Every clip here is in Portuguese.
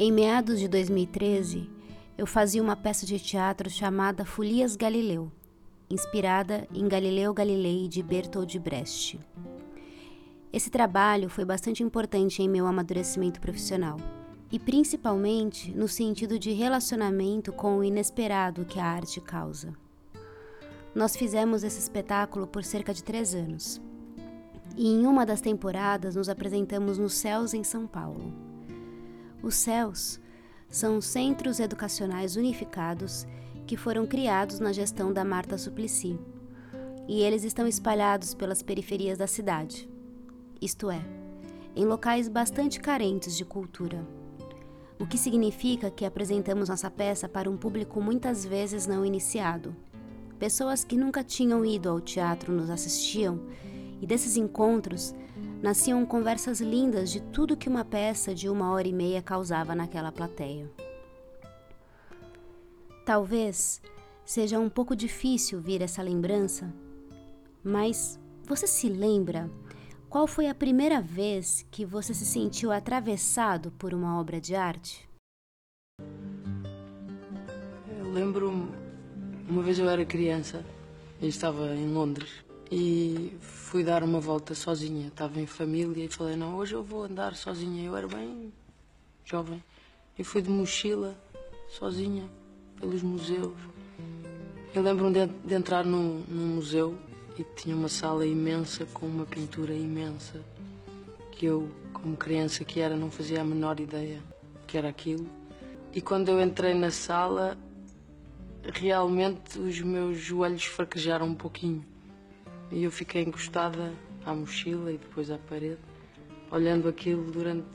Em meados de 2013, eu fazia uma peça de teatro chamada Folias Galileu, inspirada em Galileu Galilei de Bertold Brecht. Esse trabalho foi bastante importante em meu amadurecimento profissional, e principalmente no sentido de relacionamento com o inesperado que a arte causa. Nós fizemos esse espetáculo por cerca de três anos, e em uma das temporadas nos apresentamos nos Céus em São Paulo. Os CELS são Centros Educacionais Unificados que foram criados na gestão da Marta Suplicy, e eles estão espalhados pelas periferias da cidade, isto é, em locais bastante carentes de cultura. O que significa que apresentamos nossa peça para um público muitas vezes não iniciado. Pessoas que nunca tinham ido ao teatro nos assistiam, e desses encontros nasciam conversas lindas de tudo que uma peça de uma hora e meia causava naquela plateia. Talvez seja um pouco difícil vir essa lembrança, mas você se lembra qual foi a primeira vez que você se sentiu atravessado por uma obra de arte? Eu lembro uma vez eu era criança, eu estava em Londres e fui dar uma volta sozinha. Estava em família e falei: Não, hoje eu vou andar sozinha. Eu era bem jovem e fui de mochila sozinha pelos museus. Eu lembro-me de, de, entrar num, num museu e tinha uma sala imensa com uma pintura imensa que eu, como criança que era, não fazia a menor ideia que era aquilo. E quando eu entrei na sala, realmente os meus joelhos fraquejaram um pouquinho e eu fiquei encostada à mochila e depois à parede, olhando aquilo durante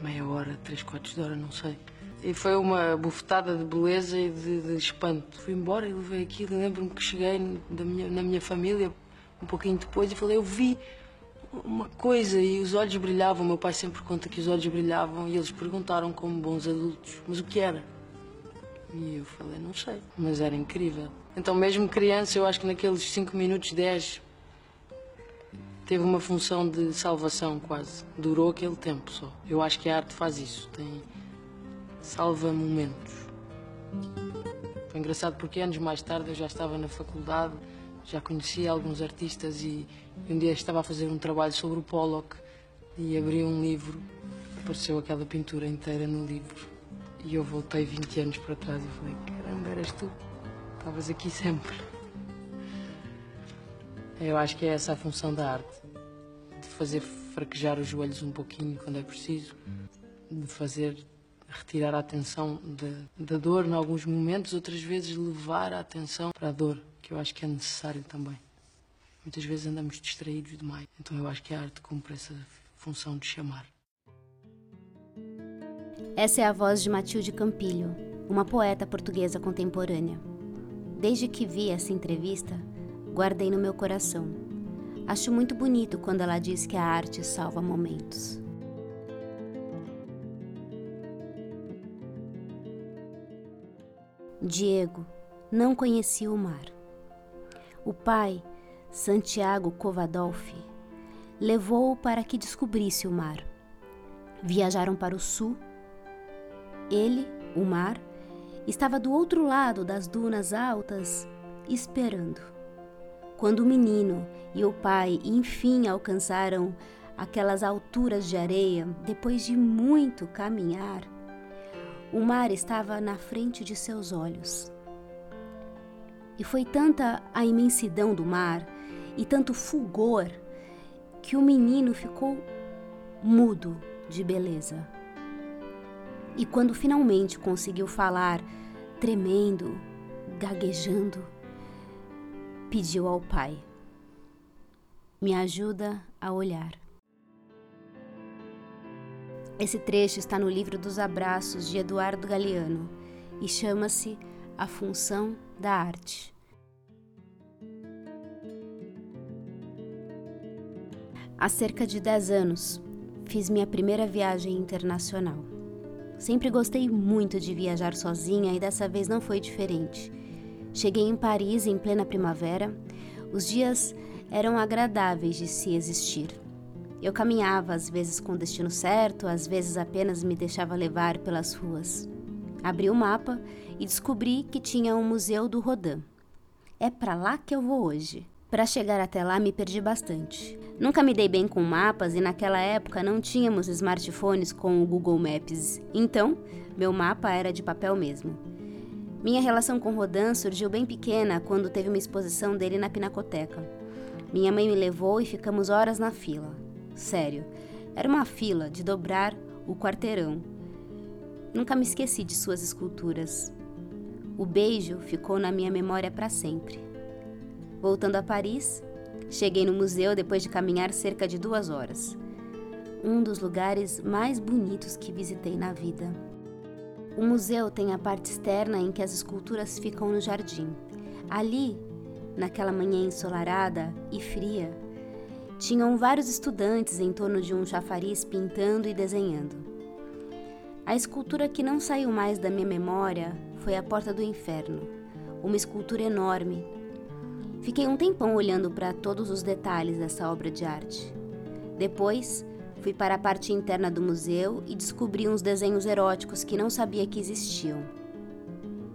meia hora, três quartos de hora, não sei. E foi uma bufetada de beleza e de, de espanto. Fui embora e levei aquilo. Lembro-me que cheguei da minha, na minha família um pouquinho depois e falei: Eu vi uma coisa e os olhos brilhavam. Meu pai sempre conta que os olhos brilhavam e eles perguntaram, como bons adultos, mas o que era? E eu falei: Não sei, mas era incrível. Então, mesmo criança, eu acho que naqueles 5 minutos, 10, teve uma função de salvação quase. Durou aquele tempo só. Eu acho que a arte faz isso, tem salva momentos. Foi engraçado porque anos mais tarde eu já estava na faculdade, já conhecia alguns artistas e, um dia estava a fazer um trabalho sobre o Pollock e abri um livro, apareceu aquela pintura inteira no livro e eu voltei 20 anos para trás e falei, caramba, eras tu. Estavas aqui sempre. Eu acho que é essa a função da arte. De fazer fraquejar os joelhos um pouquinho quando é preciso. De fazer retirar a atenção da dor em alguns momentos, outras vezes levar a atenção para a dor, que eu acho que é necessário também. Muitas vezes andamos distraídos demais. Então eu acho que a arte cumpre essa função de chamar. Essa é a voz de Matilde Campilho, uma poeta portuguesa contemporânea. Desde que vi essa entrevista, guardei no meu coração. Acho muito bonito quando ela diz que a arte salva momentos. Diego não conhecia o mar. O pai, Santiago Covadolfi, levou-o para que descobrisse o mar. Viajaram para o sul. Ele, o mar, estava do outro lado das dunas altas, esperando. Quando o menino e o pai enfim alcançaram aquelas alturas de areia, depois de muito caminhar, o mar estava na frente de seus olhos. E foi tanta a imensidão do mar e tanto fulgor que o menino ficou mudo de beleza. E quando finalmente conseguiu falar, tremendo, gaguejando, pediu ao pai: Me ajuda a olhar. Esse trecho está no livro dos Abraços de Eduardo Galeano e chama-se A Função da Arte. Há cerca de 10 anos, fiz minha primeira viagem internacional. Sempre gostei muito de viajar sozinha e dessa vez não foi diferente. Cheguei em Paris em plena primavera. Os dias eram agradáveis de se existir. Eu caminhava, às vezes com o destino certo, às vezes apenas me deixava levar pelas ruas. Abri o mapa e descobri que tinha um museu do Rodin. É para lá que eu vou hoje. Para chegar até lá me perdi bastante. Nunca me dei bem com mapas e naquela época não tínhamos smartphones com o Google Maps. Então, meu mapa era de papel mesmo. Minha relação com Rodin surgiu bem pequena quando teve uma exposição dele na Pinacoteca. Minha mãe me levou e ficamos horas na fila. Sério, era uma fila de dobrar o quarteirão. Nunca me esqueci de suas esculturas. O beijo ficou na minha memória para sempre. Voltando a Paris, cheguei no museu depois de caminhar cerca de duas horas. Um dos lugares mais bonitos que visitei na vida. O museu tem a parte externa em que as esculturas ficam no jardim. Ali, naquela manhã ensolarada e fria, tinham vários estudantes em torno de um chafariz pintando e desenhando. A escultura que não saiu mais da minha memória foi a Porta do Inferno, uma escultura enorme. Fiquei um tempão olhando para todos os detalhes dessa obra de arte. Depois, fui para a parte interna do museu e descobri uns desenhos eróticos que não sabia que existiam.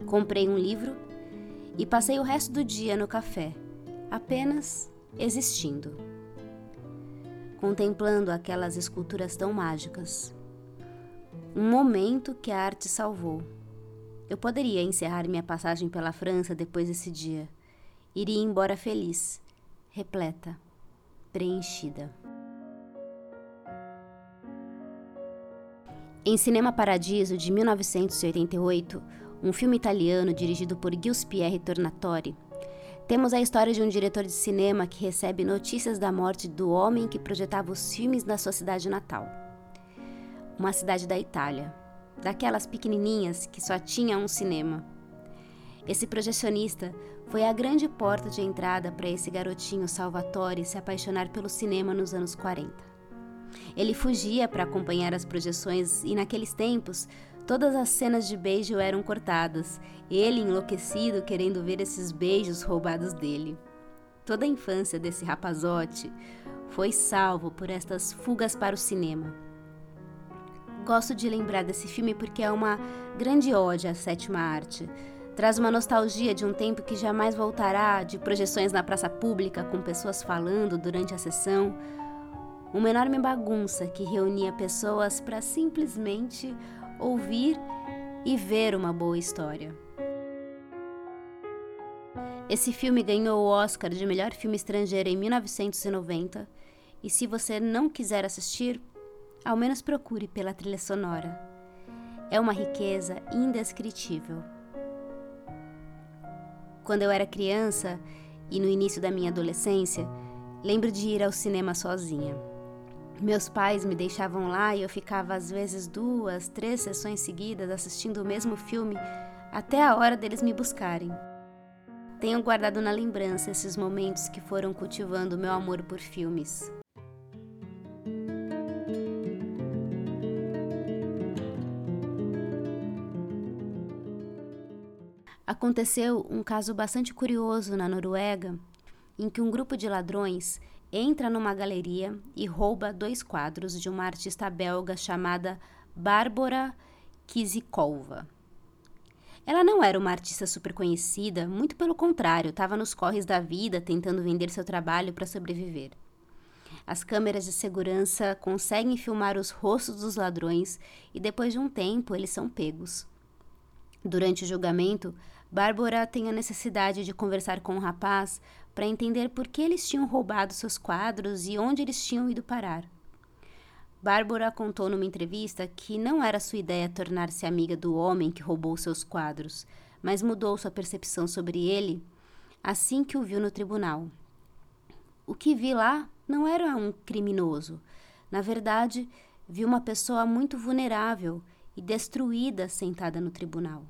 Comprei um livro e passei o resto do dia no café, apenas existindo contemplando aquelas esculturas tão mágicas. Um momento que a arte salvou. Eu poderia encerrar minha passagem pela França depois desse dia. Iria embora feliz, repleta, preenchida. Em Cinema Paradiso, de 1988, um filme italiano dirigido por Giuseppe Tornatore, temos a história de um diretor de cinema que recebe notícias da morte do homem que projetava os filmes na sua cidade natal. Uma cidade da Itália, daquelas pequenininhas que só tinha um cinema. Esse projecionista foi a grande porta de entrada para esse garotinho Salvatore se apaixonar pelo cinema nos anos 40. Ele fugia para acompanhar as projeções e, naqueles tempos, Todas as cenas de beijo eram cortadas, ele enlouquecido querendo ver esses beijos roubados dele. Toda a infância desse rapazote foi salvo por estas fugas para o cinema. Gosto de lembrar desse filme porque é uma grande ode à sétima arte. Traz uma nostalgia de um tempo que jamais voltará, de projeções na praça pública com pessoas falando durante a sessão. Uma enorme bagunça que reunia pessoas para simplesmente ouvir e ver uma boa história. Esse filme ganhou o Oscar de melhor filme estrangeiro em 1990, e se você não quiser assistir, ao menos procure pela trilha sonora. É uma riqueza indescritível. Quando eu era criança e no início da minha adolescência, lembro de ir ao cinema sozinha. Meus pais me deixavam lá e eu ficava às vezes duas, três sessões seguidas assistindo o mesmo filme até a hora deles me buscarem. Tenho guardado na lembrança esses momentos que foram cultivando meu amor por filmes. Aconteceu um caso bastante curioso na Noruega, em que um grupo de ladrões entra numa galeria e rouba dois quadros de uma artista belga chamada Bárbara Kizikova. Ela não era uma artista super conhecida, muito pelo contrário, estava nos corres da vida tentando vender seu trabalho para sobreviver. As câmeras de segurança conseguem filmar os rostos dos ladrões e depois de um tempo eles são pegos. Durante o julgamento, Bárbara tem a necessidade de conversar com o rapaz para entender por que eles tinham roubado seus quadros e onde eles tinham ido parar. Bárbara contou numa entrevista que não era sua ideia tornar-se amiga do homem que roubou seus quadros, mas mudou sua percepção sobre ele assim que o viu no tribunal. O que vi lá não era um criminoso. Na verdade, vi uma pessoa muito vulnerável e destruída sentada no tribunal.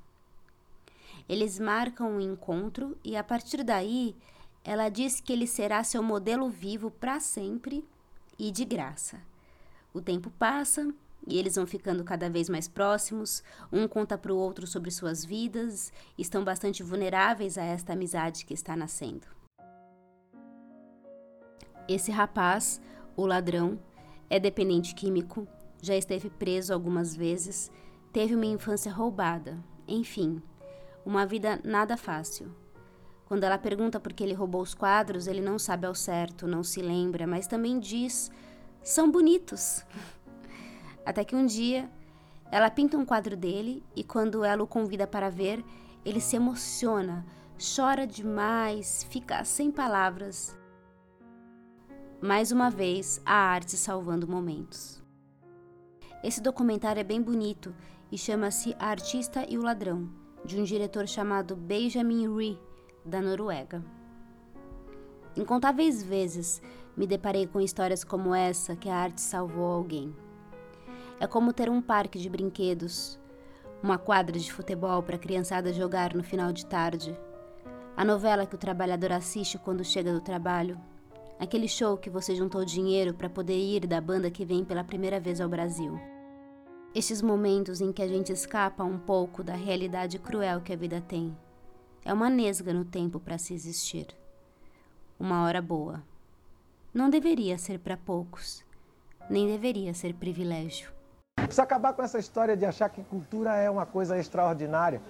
Eles marcam um encontro e a partir daí ela diz que ele será seu modelo vivo para sempre e de graça. O tempo passa e eles vão ficando cada vez mais próximos, um conta para o outro sobre suas vidas, estão bastante vulneráveis a esta amizade que está nascendo. Esse rapaz, o ladrão, É dependente químico, já esteve preso algumas vezes, teve uma infância roubada, enfim, uma vida nada fácil. Quando ela pergunta por que ele roubou os quadros, ele não sabe ao certo, não se lembra, mas também diz: são bonitos. Até que um dia ela pinta um quadro dele e, quando ela o convida para ver, ele se emociona, chora demais, fica sem palavras. Mais uma vez, a arte salvando momentos. Esse documentário é bem bonito e chama-se A Artista e o Ladrão, de um diretor chamado Benjamin Ree, da Noruega. Incontáveis vezes me deparei com histórias como essa que a arte salvou alguém. É como ter um parque de brinquedos, uma quadra de futebol para a criançada jogar no final de tarde, a novela que o trabalhador assiste quando chega do trabalho, aquele show que você juntou dinheiro para poder ir da banda que vem pela primeira vez ao Brasil. Estes momentos em que a gente escapa um pouco da realidade cruel que a vida tem. É uma nesga no tempo para se existir. Uma hora boa. Não deveria ser para poucos, nem deveria ser privilégio. Precisa acabar com essa história de achar que cultura é uma coisa extraordinária.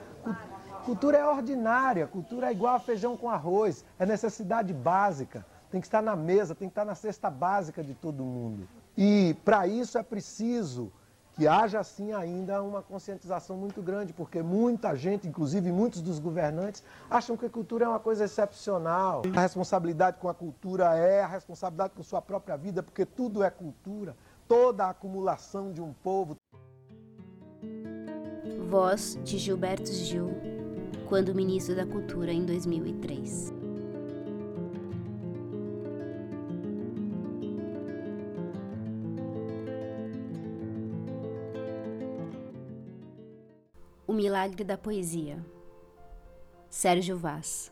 Cultura é ordinária, cultura é igual a feijão com arroz, é necessidade básica, tem que estar na mesa, tem que estar na cesta básica de todo mundo. E para isso é preciso que haja assim ainda uma conscientização muito grande, porque muita gente, inclusive muitos dos governantes, acham que a cultura é uma coisa excepcional. A responsabilidade com a cultura é a responsabilidade com sua própria vida, porque tudo é cultura, toda a acumulação de um povo. Voz de Gilberto Gil quando ministro da Cultura em 2003. Milagre da Poesia Sérgio Vaz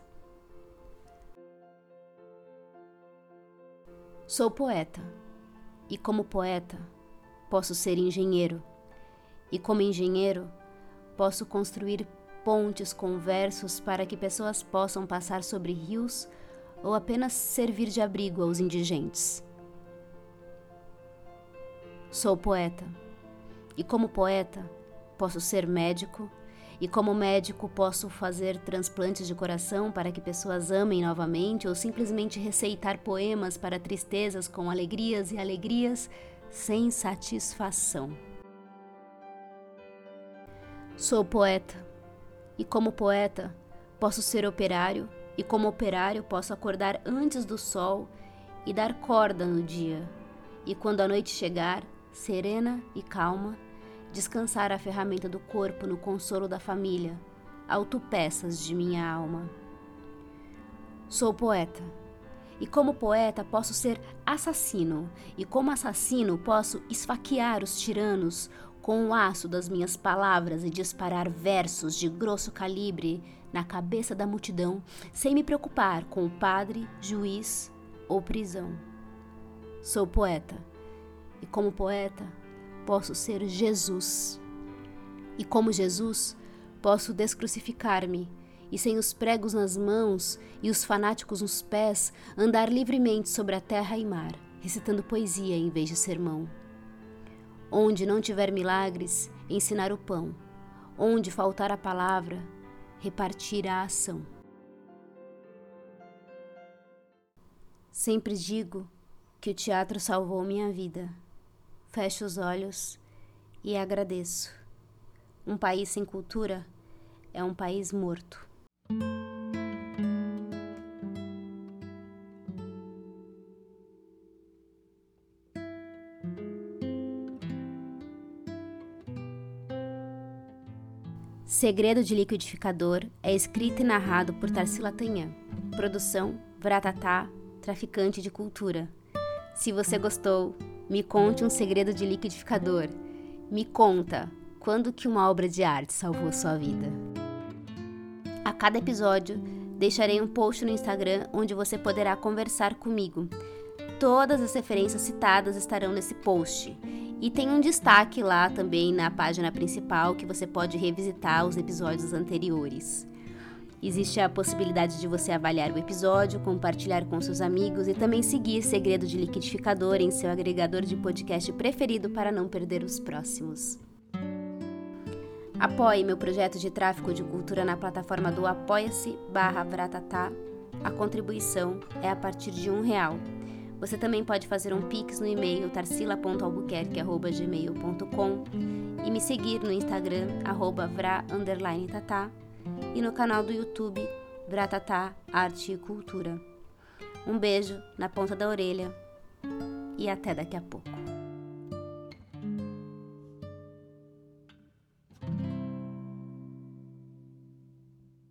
Sou poeta, e como poeta, posso ser engenheiro, e como engenheiro, posso construir pontes com versos para que pessoas possam passar sobre rios ou apenas servir de abrigo aos indigentes. Sou poeta, e como poeta, posso ser médico, e como médico posso fazer transplantes de coração para que pessoas amem novamente ou simplesmente receitar poemas para tristezas com alegrias e alegrias sem satisfação. Sou poeta e como poeta, posso ser operário, e como operário, posso acordar antes do sol e dar corda no dia. E quando a noite chegar, serena e calma, descansar a ferramenta do corpo no consolo da família, autopeças de minha alma. Sou poeta. E como poeta posso ser assassino, e como assassino posso esfaquear os tiranos, com o aço das minhas palavras e disparar versos de grosso calibre na cabeça da multidão, sem me preocupar com o padre, juiz ou prisão. Sou poeta, e como poeta, posso ser Jesus. E como Jesus, posso descrucificar-me e, sem os pregos nas mãos e os fanáticos nos pés, andar livremente sobre a terra e mar, recitando poesia em vez de sermão. Onde não tiver milagres, ensinar o pão. Onde faltar a palavra, repartir a ação. Sempre digo que o teatro salvou minha vida. Fecho os olhos e agradeço. Um país sem cultura é um país morto. Segredo de Liquidificador é escrito e narrado por Tarsila Tanhã. Produção Vratatá, traficante de cultura. Se você gostou, me conte um segredo de liquidificador. Me conta quando que uma obra de arte salvou sua vida. A cada episódio, deixarei um post no Instagram onde você poderá conversar comigo. Todas as referências citadas estarão nesse post e tem um destaque lá também na página principal que você pode revisitar os episódios anteriores. Existe a possibilidade de você avaliar o episódio, compartilhar com seus amigos e também seguir Segredo de Liquidificador em seu agregador de podcast preferido para não perder os próximos. Apoie meu projeto de tráfico de cultura na plataforma do apoia-se barra Vratatá. A contribuição é a partir de um real. Você também pode fazer um pix no e-mail tarsila.albuquerque.gmail.com e me seguir no Instagram, arroba vra, e no canal do YouTube Bratatá Arte e Cultura. Um beijo na ponta da orelha e até daqui a pouco.